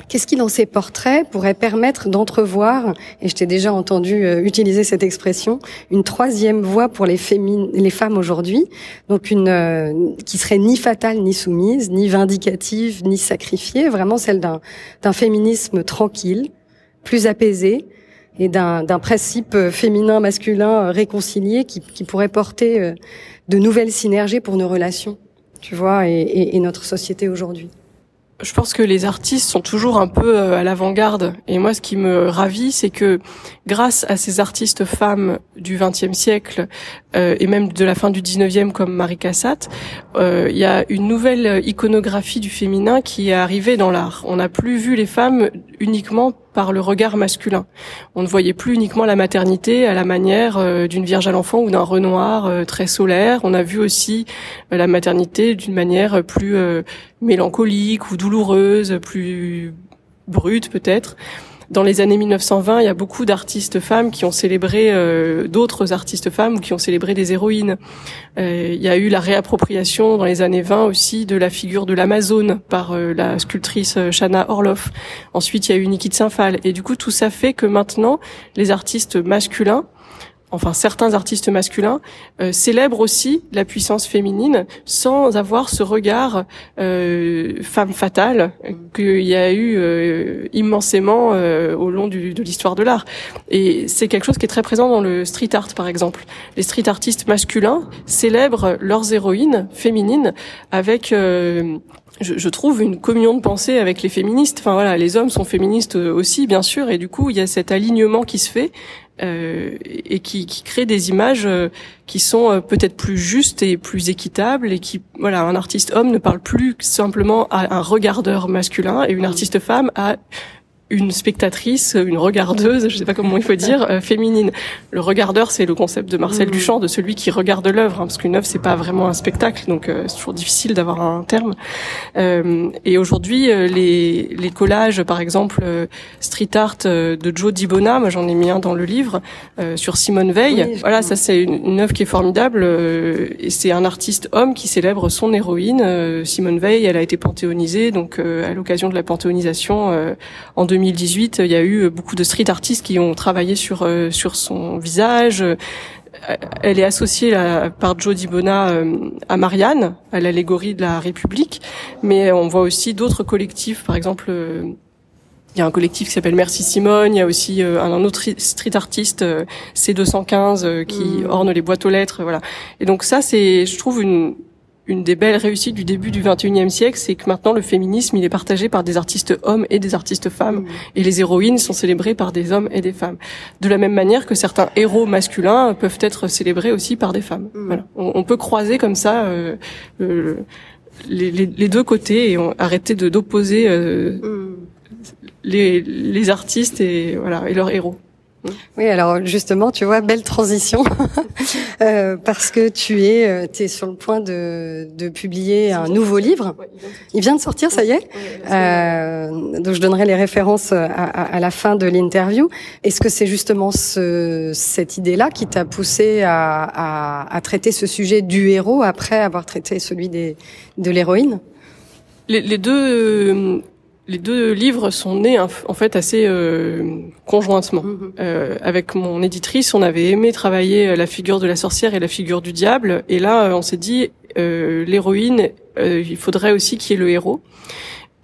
Qu'est-ce qui, dans ces portraits, pourrait permettre d'entrevoir, et je t'ai déjà entendu euh, utiliser cette expression, une troisième voie pour les, fémines, les femmes aujourd'hui, donc une euh, qui serait ni fatale ni soumise, ni vindicative ni sacrifiée, vraiment celle d'un féminisme tranquille, plus apaisé et d'un principe euh, féminin-masculin euh, réconcilié qui, pourrait porter euh, de nouvelles synergies pour nos relations, tu vois, et notre société aujourd'hui. Je pense que les artistes sont toujours un peu à l'avant-garde. Et moi, ce qui me ravit, c'est que grâce à ces artistes femmes du XXe siècle euh, et même de la fin du XIXe comme Marie Cassatt, euh, il y a une nouvelle iconographie du féminin qui est arrivée dans l'art. On n'a plus vu les femmes uniquement par le regard masculin. On ne voyait plus uniquement la maternité à la manière euh, d'une Vierge à l'enfant ou d'un Renoir euh, très solaire. On a vu aussi euh, la maternité d'une manière plus mélancolique ou douloureuse, plus brute peut-être. Dans les années 1920, il y a beaucoup d'artistes femmes qui ont célébré euh, d'autres artistes femmes ou qui ont célébré des héroïnes. Euh, il y a eu la réappropriation dans les années 20 aussi de la figure de l'Amazone par euh, la sculptrice Shana Orloff. Ensuite, il y a eu Niki de Saint-Phal. Et du coup, tout ça fait que maintenant, les artistes masculins enfin certains artistes masculins euh, célèbrent aussi la puissance féminine sans avoir ce regard euh, femme fatale qu'il y a eu euh, immensément euh, au long du, de l'histoire de l'art. Et c'est quelque chose qui est très présent dans le street art par exemple. Les street artistes masculins célèbrent leurs héroïnes féminines avec je, je, trouve une communion de pensée avec les féministes. Enfin voilà, les hommes sont féministes aussi, bien sûr, et du coup, il y a cet alignement qui se fait euh, et qui, qui, crée des images euh, qui sont euh, peut-être plus justes et plus équitables et qui, voilà, un artiste homme ne parle plus simplement à un regardeur masculin et une artiste femme à une spectatrice, une regardeuse, je sais pas comment il faut dire, euh, féminine. Le regardeur, c'est le concept de Marcel mmh. Duchamp, de celui qui regarde l'œuvre, hein, parce qu'une œuvre c'est pas vraiment un spectacle, donc euh, c'est toujours difficile d'avoir un terme. Euh, et aujourd'hui, euh, les, les collages, par exemple, street art de Joe Dibona, moi j'en ai mis un dans le livre sur Simone Veil. voilà, ça c'est une, une, œuvre qui est formidable, et c'est un artiste homme qui célèbre son héroïne, Simone Veil. Elle a été panthéonisée, donc à l'occasion de la panthéonisation en 2000 2018, il y a eu beaucoup de street artistes qui ont travaillé sur euh, sur son visage. Elle est associée par Joe Dibona euh, à Marianne, à l'allégorie de la République, mais on voit aussi d'autres collectifs, par exemple. Euh, il y a un collectif qui s'appelle Merci Simone. Il y a aussi un autre street artiste, C215, qui mmh. orne les boîtes aux lettres. Voilà. Et donc ça, c'est, je trouve, une, une des belles réussites du début du 21e siècle, c'est que maintenant le féminisme, il est partagé par des artistes hommes et des artistes femmes, mmh. et les héroïnes sont célébrées par des hommes et des femmes. De la même manière que certains héros masculins peuvent être célébrés aussi par des femmes. Mmh. Voilà. On, peut croiser comme ça euh, les, les, deux côtés et arrêter de d'opposer euh, mmh. les, les artistes et voilà et leurs héros. Oui, alors justement, tu vois, belle transition, euh, parce que tu es, euh, es sur le point de, de publier un nouveau livre. Il vient de sortir, ça y est. Euh, donc je donnerai les références à, à la fin de l'interview. Est-ce que c'est justement ce, cette idée-là qui t'a poussé à, à, à, traiter ce sujet du héros après avoir traité celui des, de l'héroïne? Les, les deux les deux livres sont nés en fait assez euh, conjointement. Mm-hmm. Euh, avec mon éditrice, on avait aimé travailler la figure de la sorcière et la figure du diable, et là, on s'est dit euh, l'héroïne, il faudrait aussi qu'il y ait le héros.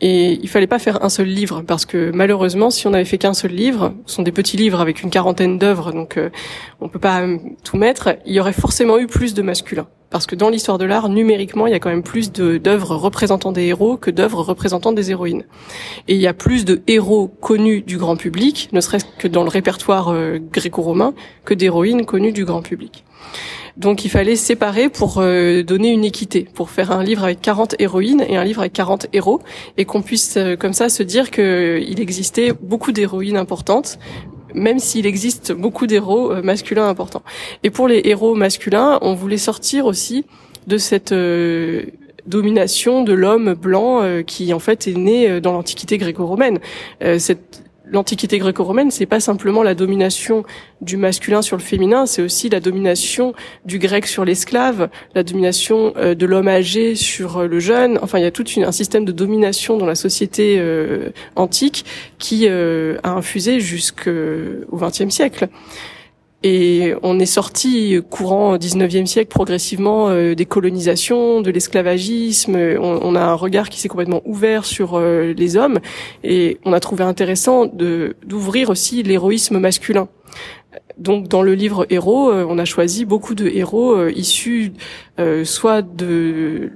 Et il fallait pas faire un seul livre parce que malheureusement, si on avait fait qu'un seul livre, ce sont des petits livres avec une quarantaine d'œuvres, donc on peut pas tout mettre. Il y aurait forcément eu plus de masculin parce que dans l'histoire de l'art, numériquement, il y a quand même plus d'œuvres représentant des héros que d'œuvres représentant des héroïnes. Et il y a plus de héros connus du grand public, ne serait-ce que dans le répertoire euh, gréco-romain, que d'héroïnes connues du grand public. Donc il fallait séparer pour euh, donner une équité, pour faire un livre avec 40 héroïnes et un livre avec 40 héros, et qu'on puisse euh, comme ça se dire qu'il existait beaucoup d'héroïnes importantes, même s'il existe beaucoup d'héros euh, masculins importants. Et pour les héros masculins, on voulait sortir aussi de cette euh, domination de l'homme blanc euh, qui en fait est né dans l'Antiquité gréco-romaine. cette l'Antiquité gréco-romaine, c'est pas simplement la domination du masculin sur le féminin, c'est aussi la domination du grec sur l'esclave, la domination euh, de l'homme âgé sur euh, le jeune. Enfin, il y a tout un système de domination dans la société euh, antique qui a infusé jusqu'au XXe siècle. Et on est sorti courant 19e siècle progressivement euh, des colonisations, de l'esclavagisme. On, a un regard qui s'est complètement ouvert sur euh, les hommes et on a trouvé intéressant d'ouvrir aussi l'héroïsme masculin. Donc dans le livre Héros, euh, on a choisi beaucoup de héros issus soit de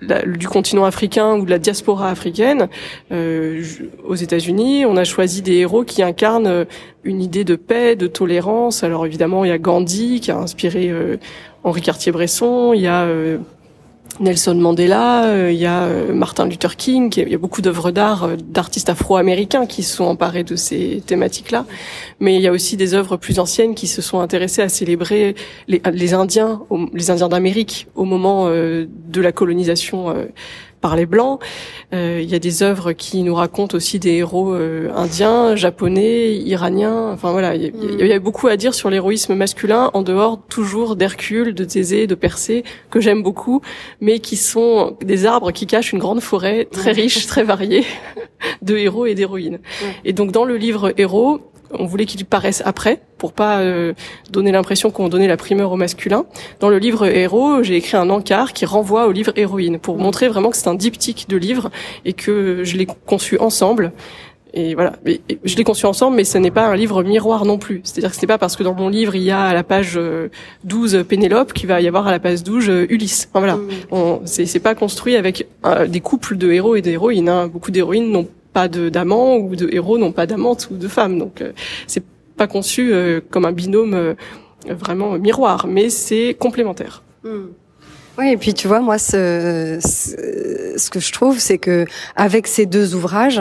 du continent africain ou de la diaspora africaine euh, aux États-Unis. On a choisi des héros qui incarnent euh, une idée de paix, de tolérance. Alors évidemment, il y a Gandhi qui a inspiré euh, Henri Cartier-Bresson. Il y a euh, Nelson Mandela, euh, il y a euh, Martin Luther King, il y a beaucoup d'œuvres d'art euh, d'artistes afro-américains qui se sont emparés de ces thématiques-là. Mais il y a aussi des œuvres plus anciennes qui se sont intéressées à célébrer les, les Indiens, les Indiens d'Amérique au moment de la colonisation par les blancs. Euh, il y a des œuvres qui nous racontent aussi des héros euh, indiens, japonais, iraniens. Enfin voilà, il y, a beaucoup à dire sur l'héroïsme masculin en dehors toujours d'Hercule, de Thésée, de Persée que j'aime beaucoup, mais qui sont des arbres qui cachent une grande forêt très riche, très variée de héros et d'héroïnes. Et donc dans le livre Héros, on voulait qu'il paraisse après pour pas euh, donner l'impression qu'on donnait la primeur au masculin. Dans le livre Héros, j'ai écrit un encart qui renvoie au livre Héroïne pour montrer vraiment que c'est un diptyque de livres et que je l'ai conçu ensemble. Et voilà, je l'ai conçu ensemble, mais ce n'est pas un livre miroir non plus. C'est-à-dire que ce n'est pas parce que dans mon livre il y a à la page 12 euh, Pénélope qu'il va y avoir à la page 12 euh, Ulysse. Enfin, voilà, mmh. c'est pas construit avec euh, des couples de héros et d'héroïnes. Hein. Beaucoup d'héroïnes n'ont pas d'amants ou de héros n'ont pas d'amantes ou de femmes. Donc c'est pas conçu comme un binôme vraiment miroir, mais c'est complémentaire. Mmh. Oui, et puis tu vois, moi, ce, ce, que je trouve, c'est que avec ces deux ouvrages,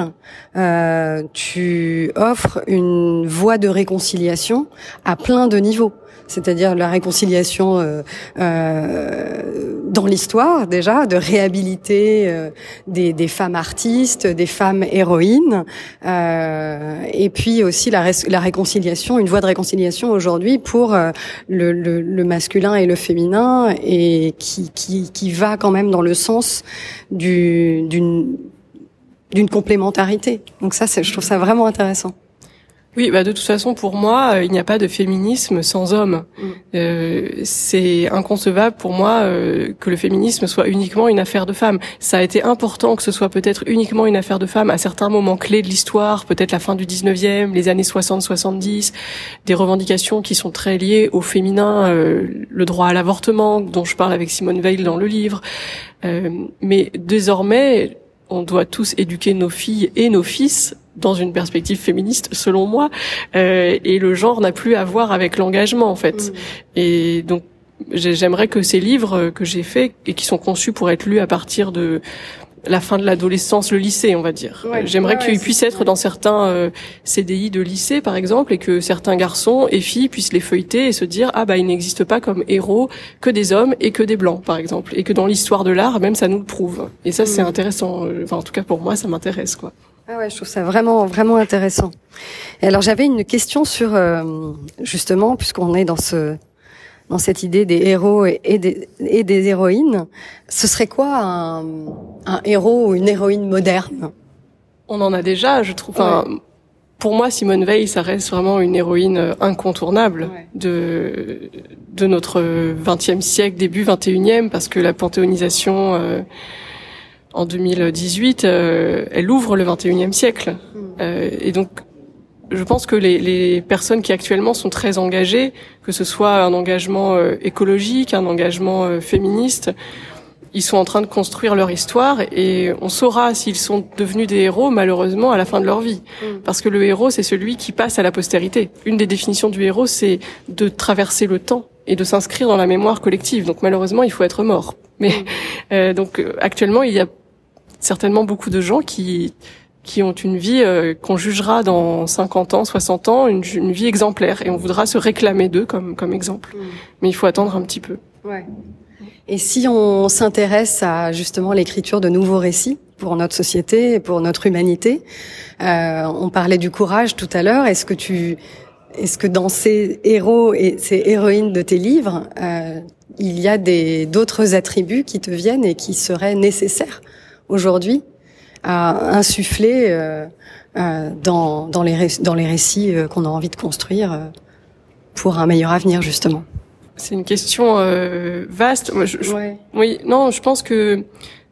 euh, tu offres une voie de réconciliation à plein de niveaux c'est-à-dire la réconciliation euh, euh, dans l'histoire déjà, de réhabiliter euh, des, des, femmes artistes, des femmes héroïnes, euh, et puis aussi la, réconciliation, une voie de réconciliation aujourd'hui pour euh, le, le, le, masculin et le féminin, et qui, qui, qui va quand même dans le sens d'une d'une complémentarité. Donc ça, je trouve ça vraiment intéressant. Oui, bah de toute façon, pour moi, euh, il n'y a pas de féminisme sans homme. Mm. Euh, c'est inconcevable pour moi euh, que le féminisme soit uniquement une affaire de femmes. Ça a été important que ce soit peut-être uniquement une affaire de femmes à certains moments clés de l'histoire, peut-être la fin du 19e, les années 60-70, des revendications qui sont très liées au féminin, euh, le droit à l'avortement, dont je parle avec Simone Veil dans le livre. mais désormais, on doit tous éduquer nos filles et nos fils dans une perspective féministe, selon moi, euh, et le genre n'a plus à voir avec l'engagement en fait. Mm. Et donc j'aimerais que ces livres que j'ai faits et qui sont conçus pour être lus à partir de la fin de l'adolescence, le lycée, on va dire. J'aimerais qu'ils puissent être dans certains euh, CDI de lycée, par exemple, et que certains garçons et filles puissent les feuilleter et se dire ah bah il n'existe pas comme héros que des hommes et que des blancs, par exemple, et que dans l'histoire de l'art, même ça nous le prouve. Et ça, c'est mm. intéressant. Enfin, en tout cas pour moi, ça m'intéresse, quoi. Ah ouais, je trouve ça vraiment vraiment intéressant. Et alors j'avais une question sur euh, justement puisqu'on est dans ce dans cette idée des héros et, des, et des héroïnes, ce serait quoi un, un, héros ou une héroïne moderne On en a déjà, je trouve. Enfin, pour moi, Simone Veil, ça reste vraiment une héroïne incontournable de de notre 20e siècle, début 21e, parce que la panthéonisation euh, en 2018, euh, elle ouvre le 21e siècle. Euh, et donc, je pense que les, les, personnes qui actuellement sont très engagées, que ce soit un engagement euh, écologique, un engagement féministe, ils sont en train de construire leur histoire et on saura s'ils sont devenus des héros malheureusement à la fin de leur vie. Hmm. Parce que le héros, c'est celui qui passe à la postérité. Une des définitions du héros, c'est de traverser le temps et de s'inscrire dans la mémoire collective. Donc malheureusement, il faut être mort. Mais hmm. euh, donc actuellement, il y a certainement beaucoup de gens qui qui ont une vie euh, qu'on jugera dans 50 ans, 60 ans, une, une, vie exemplaire, et on voudra se réclamer d'eux comme comme exemple. Mm. Mais il faut attendre un petit peu. Ouais. Et si on s'intéresse à justement l'écriture de nouveaux récits pour notre société et pour notre humanité, euh, on parlait du courage tout à l'heure. Est-ce que tu, est-ce que dans ces héros et ces héroïnes de tes livres, euh, il y a des d'autres attributs qui te viennent et qui seraient nécessaires aujourd'hui à insuffler euh, euh, dans, dans, les, dans les récits euh, qu'on a envie de construire pour un meilleur avenir, justement? C'est une question vaste. Moi, je, oui, non, je pense que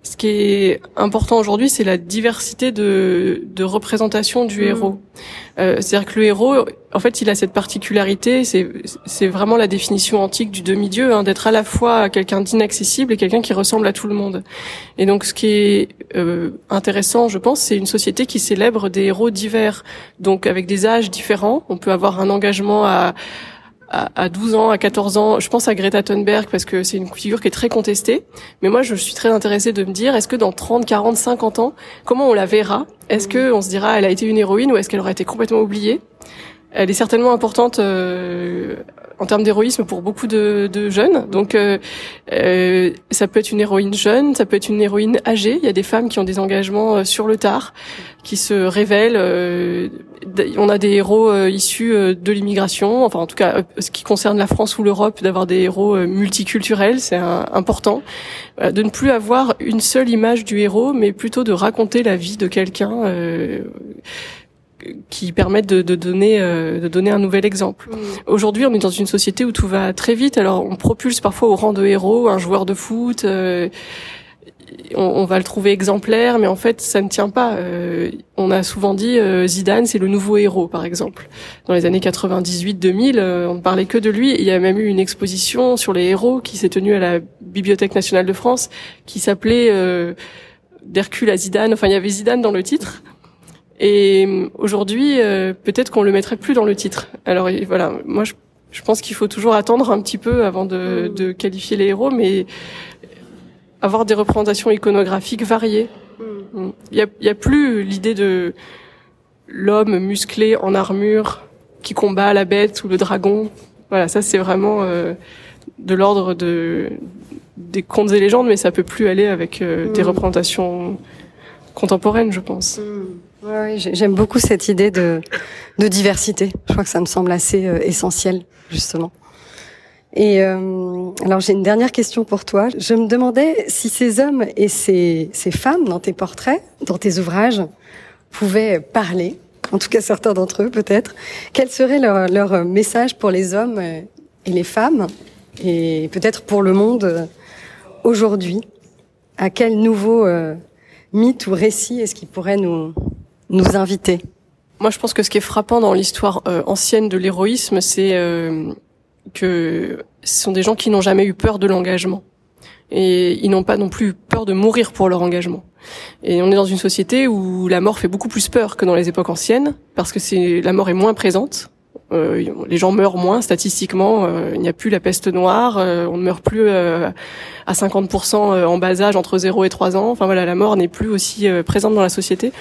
ce qui est important aujourd'hui, c'est la diversité de, de représentation du mm. héros. Euh, C'est-à-dire que le héros, en fait, il a cette particularité, c'est vraiment la définition antique du demi-dieu, hein, d'être à la fois quelqu'un d'inaccessible et quelqu'un qui ressemble à tout le monde. Et donc, ce qui est euh, intéressant, je pense, c'est une société qui célèbre des héros divers, donc avec des âges différents. On peut avoir un engagement à à, 12 ans, à 14 ans, je pense à Greta Thunberg parce que c'est une figure qui est très contestée. Mais moi, je suis très intéressée de me dire, est-ce que dans 30, 40, 50 ans, comment on la verra? Est-ce que on se dira, elle a été une héroïne ou est-ce qu'elle aura été complètement oubliée? Elle est certainement importante euh, en termes d'héroïsme pour beaucoup de, de jeunes. Donc, euh, euh, ça peut être une héroïne jeune, ça peut être une héroïne âgée. Il y a des femmes qui ont des engagements euh, sur le tard, qui se révèlent. Euh, on a des héros euh, issus de l'immigration. Enfin, en tout cas, ce qui concerne la France ou l'Europe, d'avoir des héros multiculturels, c'est important. de ne plus avoir une seule image du héros, mais plutôt de raconter la vie de quelqu'un qui permettent de, de donner euh, de donner un nouvel exemple. Mm. Aujourd'hui, on est dans une société où tout va très vite. Alors, on propulse parfois au rang de héros un joueur de foot. Euh, on, va le trouver exemplaire, mais en fait, ça ne tient pas. Euh, on a souvent dit euh, Zidane, c'est le nouveau héros, par exemple. Dans les années 98-2000, euh, on ne parlait que de lui. Il y a même eu une exposition sur les héros qui s'est tenue à la Bibliothèque nationale de France, qui s'appelait d'Hercule à Zidane. Enfin, il y avait Zidane dans le titre. Et aujourd'hui, peut-être qu'on le mettrait plus dans le titre. Alors voilà, moi je, je pense qu'il faut toujours attendre un petit peu avant de, de qualifier les héros, mais avoir des représentations iconographiques variées. Mm. Il y a, y a, plus l'idée de l'homme musclé en armure qui combat la bête ou le dragon. Voilà, ça c'est vraiment euh, de l'ordre de des contes et légendes, mais ça peut plus aller avec euh, des mm. représentations contemporaines, je pense. Mm. Ouais, j'aime beaucoup cette idée de, de diversité. Je crois que ça me semble assez euh, essentiel, justement. Et euh, alors j'ai une dernière question pour toi. Je me demandais si ces hommes et ces, ces femmes dans tes portraits, dans tes ouvrages, pouvaient parler, en tout cas certains d'entre eux peut-être. Quel serait leur, leur message pour les hommes et les femmes, et peut-être pour le monde aujourd'hui? À quel nouveau euh, mythe ou récit est-ce qu'ils pourraient nous, nous inviter moi, je pense que ce qui est frappant dans l'histoire euh, ancienne de l'héroïsme, c'est euh, que ce sont des gens qui n'ont jamais eu peur de l'engagement. Et ils n'ont pas non plus peur de mourir pour leur engagement. Et on est dans une société où la mort fait beaucoup plus peur que dans les époques anciennes, parce que la mort est moins présente. Euh, les gens meurent moins statistiquement. Euh, il n'y a plus la peste noire. Euh, on ne meurt plus à 50% en bas âge entre 0 et 3 ans. Enfin voilà, la mort n'est plus aussi présente dans la société.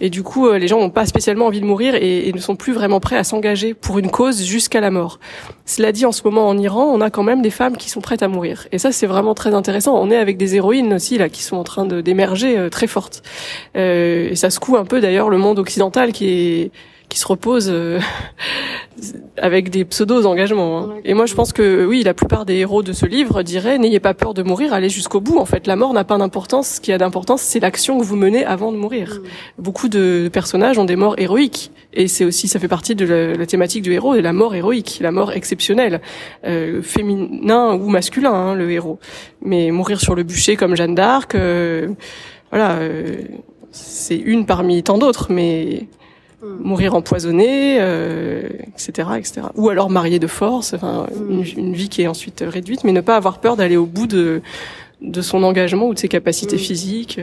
Et du coup, euh, les gens n'ont pas spécialement envie de mourir et, ne sont plus vraiment prêts à s'engager pour une cause jusqu'à la mort. Cela dit, en ce moment en Iran, on a quand même des femmes qui sont prêtes à mourir. Et ça, c'est vraiment très intéressant. On est avec des héroïnes aussi là qui sont en train d'émerger euh, très fortes. Euh, et ça secoue un peu d'ailleurs le monde occidental qui est qui se repose euh, avec des pseudos engagements. Hein. Et moi, je pense que oui, la plupart des héros de ce livre diraient n'ayez pas peur de mourir, allez jusqu'au bout. En fait, la mort n'a pas d'importance. Ce qui a d'importance, c'est l'action que vous menez avant de mourir. Mm. Beaucoup de personnages ont des morts héroïques, et c'est aussi ça fait partie de la, thématique du héros, de la mort héroïque, la mort exceptionnelle, euh, féminin ou masculin, hein, le héros. Mais mourir sur le bûcher comme Jeanne d'Arc, euh, voilà, euh, c'est une parmi tant d'autres, mais. Mourir empoisonné, euh, etc., etc. Ou alors marié de force, enfin, mm. une, vie qui est ensuite réduite, mais ne pas avoir peur d'aller au bout de de son engagement ou de ses capacités mm. physiques.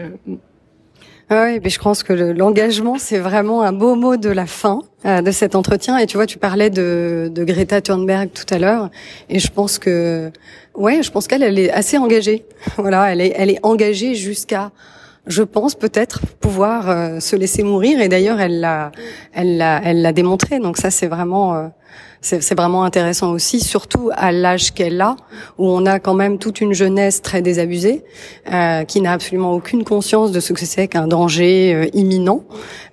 Ah oui, mais je pense que l'engagement, c'est vraiment un beau mot de la fin euh, de cet entretien. Et tu vois, tu parlais de, de Greta Thunberg tout à l'heure, et je pense que, ouais, je pense qu'elle, elle est assez engagée. Voilà, elle est, elle est engagée jusqu'à je pense peut-être pouvoir euh, se laisser mourir. Et d'ailleurs, elle l'a, elle l'a, elle l'a démontré. Donc ça, c'est vraiment, euh, c'est, vraiment intéressant aussi, surtout à l'âge qu'elle a, où on a quand même toute une jeunesse très désabusée, euh, qui n'a absolument aucune conscience de ce que c'est qu'un danger imminent.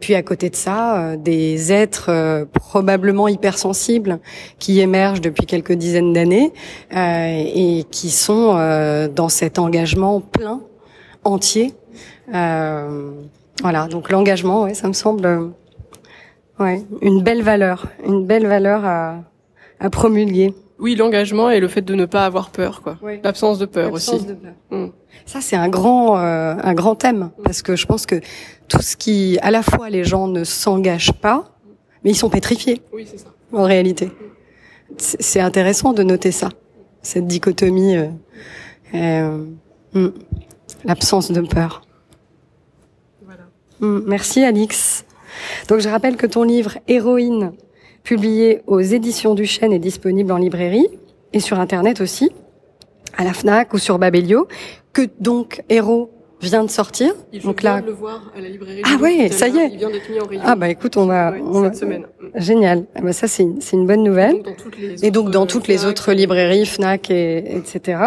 Puis à côté de ça, des êtres probablement hypersensibles qui émergent depuis quelques dizaines d'années et qui sont dans cet engagement plein entier euh, voilà, donc l'engagement, ouais, ça me semble euh, ouais, une belle valeur, une belle valeur à, à promulguer. Oui, l'engagement et le fait de ne pas avoir peur, quoi. L'absence de peur aussi. De peur. Mm. Ça, c'est un grand, euh, un grand thème parce que je pense que tout ce qui, à la fois, les gens ne s'engagent pas, mais ils sont pétrifiés. Oui, c'est ça. En réalité, c'est intéressant de noter ça, cette dichotomie, euh, euh, mm, l'absence de peur. Mm, merci Alix. Donc je rappelle que ton livre Héroïne, publié aux éditions du Chêne, est disponible en librairie et sur Internet aussi, à la FNAC ou sur Babelio, que donc Héros vient de sortir. Il donc là, le voir à la librairie. Ah ouais, ça y est. Il vient d'être mis en rayon. Ah bah écoute, on va, on cette semaine. Génial. Ah bah ça c'est une, c'est une bonne nouvelle. Et donc dans toutes les, autres, librairies, Fnac et etc.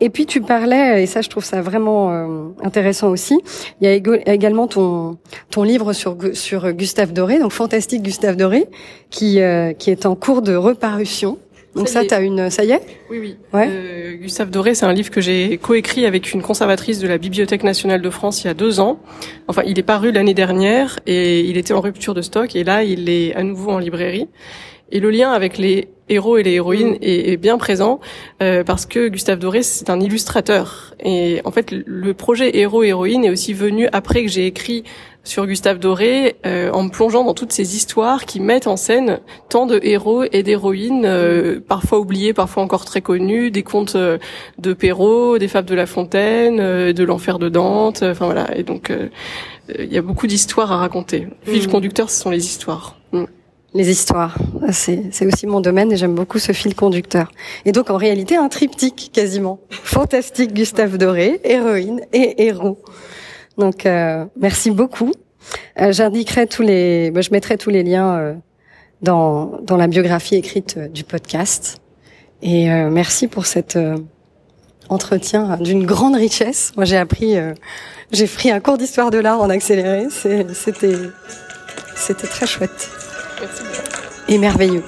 Et puis tu parlais et ça je trouve ça vraiment euh, intéressant aussi. Il y a également ton ton livre sur sur Gustave Doré, donc fantastique Gustave Doré, qui euh, qui est en cours de reparution. Donc ça, t'as une, ça y est Oui, oui. Ouais. Euh, Gustave Doré, c'est un livre que j'ai coécrit avec une conservatrice de la Bibliothèque nationale de France il y a deux ans. Enfin, il est paru l'année dernière et il était en rupture de stock et là, il est à nouveau en librairie. Et le lien avec les héros et les héroïnes mm. est, bien présent euh, parce que Gustave Doré c'est un illustrateur. Et en fait le projet héros héroïne est aussi venu après que j'ai écrit sur Gustave Doré euh, en me plongeant dans toutes ces histoires qui mettent en scène tant de héros et d'héroïnes euh, parfois oubliés parfois encore très connus des contes de Perrault des fables de La Fontaine de l'enfer de Dante enfin voilà. Et donc il y a beaucoup d'histoires à raconter. Le fil mm. conducteur ce sont les histoires. Mm les histoires. C'est aussi mon domaine et j'aime beaucoup ce fil conducteur. Et donc en réalité un triptyque quasiment. Fantastique Gustave Doré, héroïne et héros. Donc euh, merci beaucoup. Euh, J'indiquerai tous les, bah, je mettrai tous les liens euh, dans dans la biographie écrite euh, du podcast. Et euh, merci pour cet entretien d'une grande richesse. Moi j'ai appris, j'ai pris un cours d'histoire de l'art en accéléré. C'était c'était très chouette. Et merveilleux.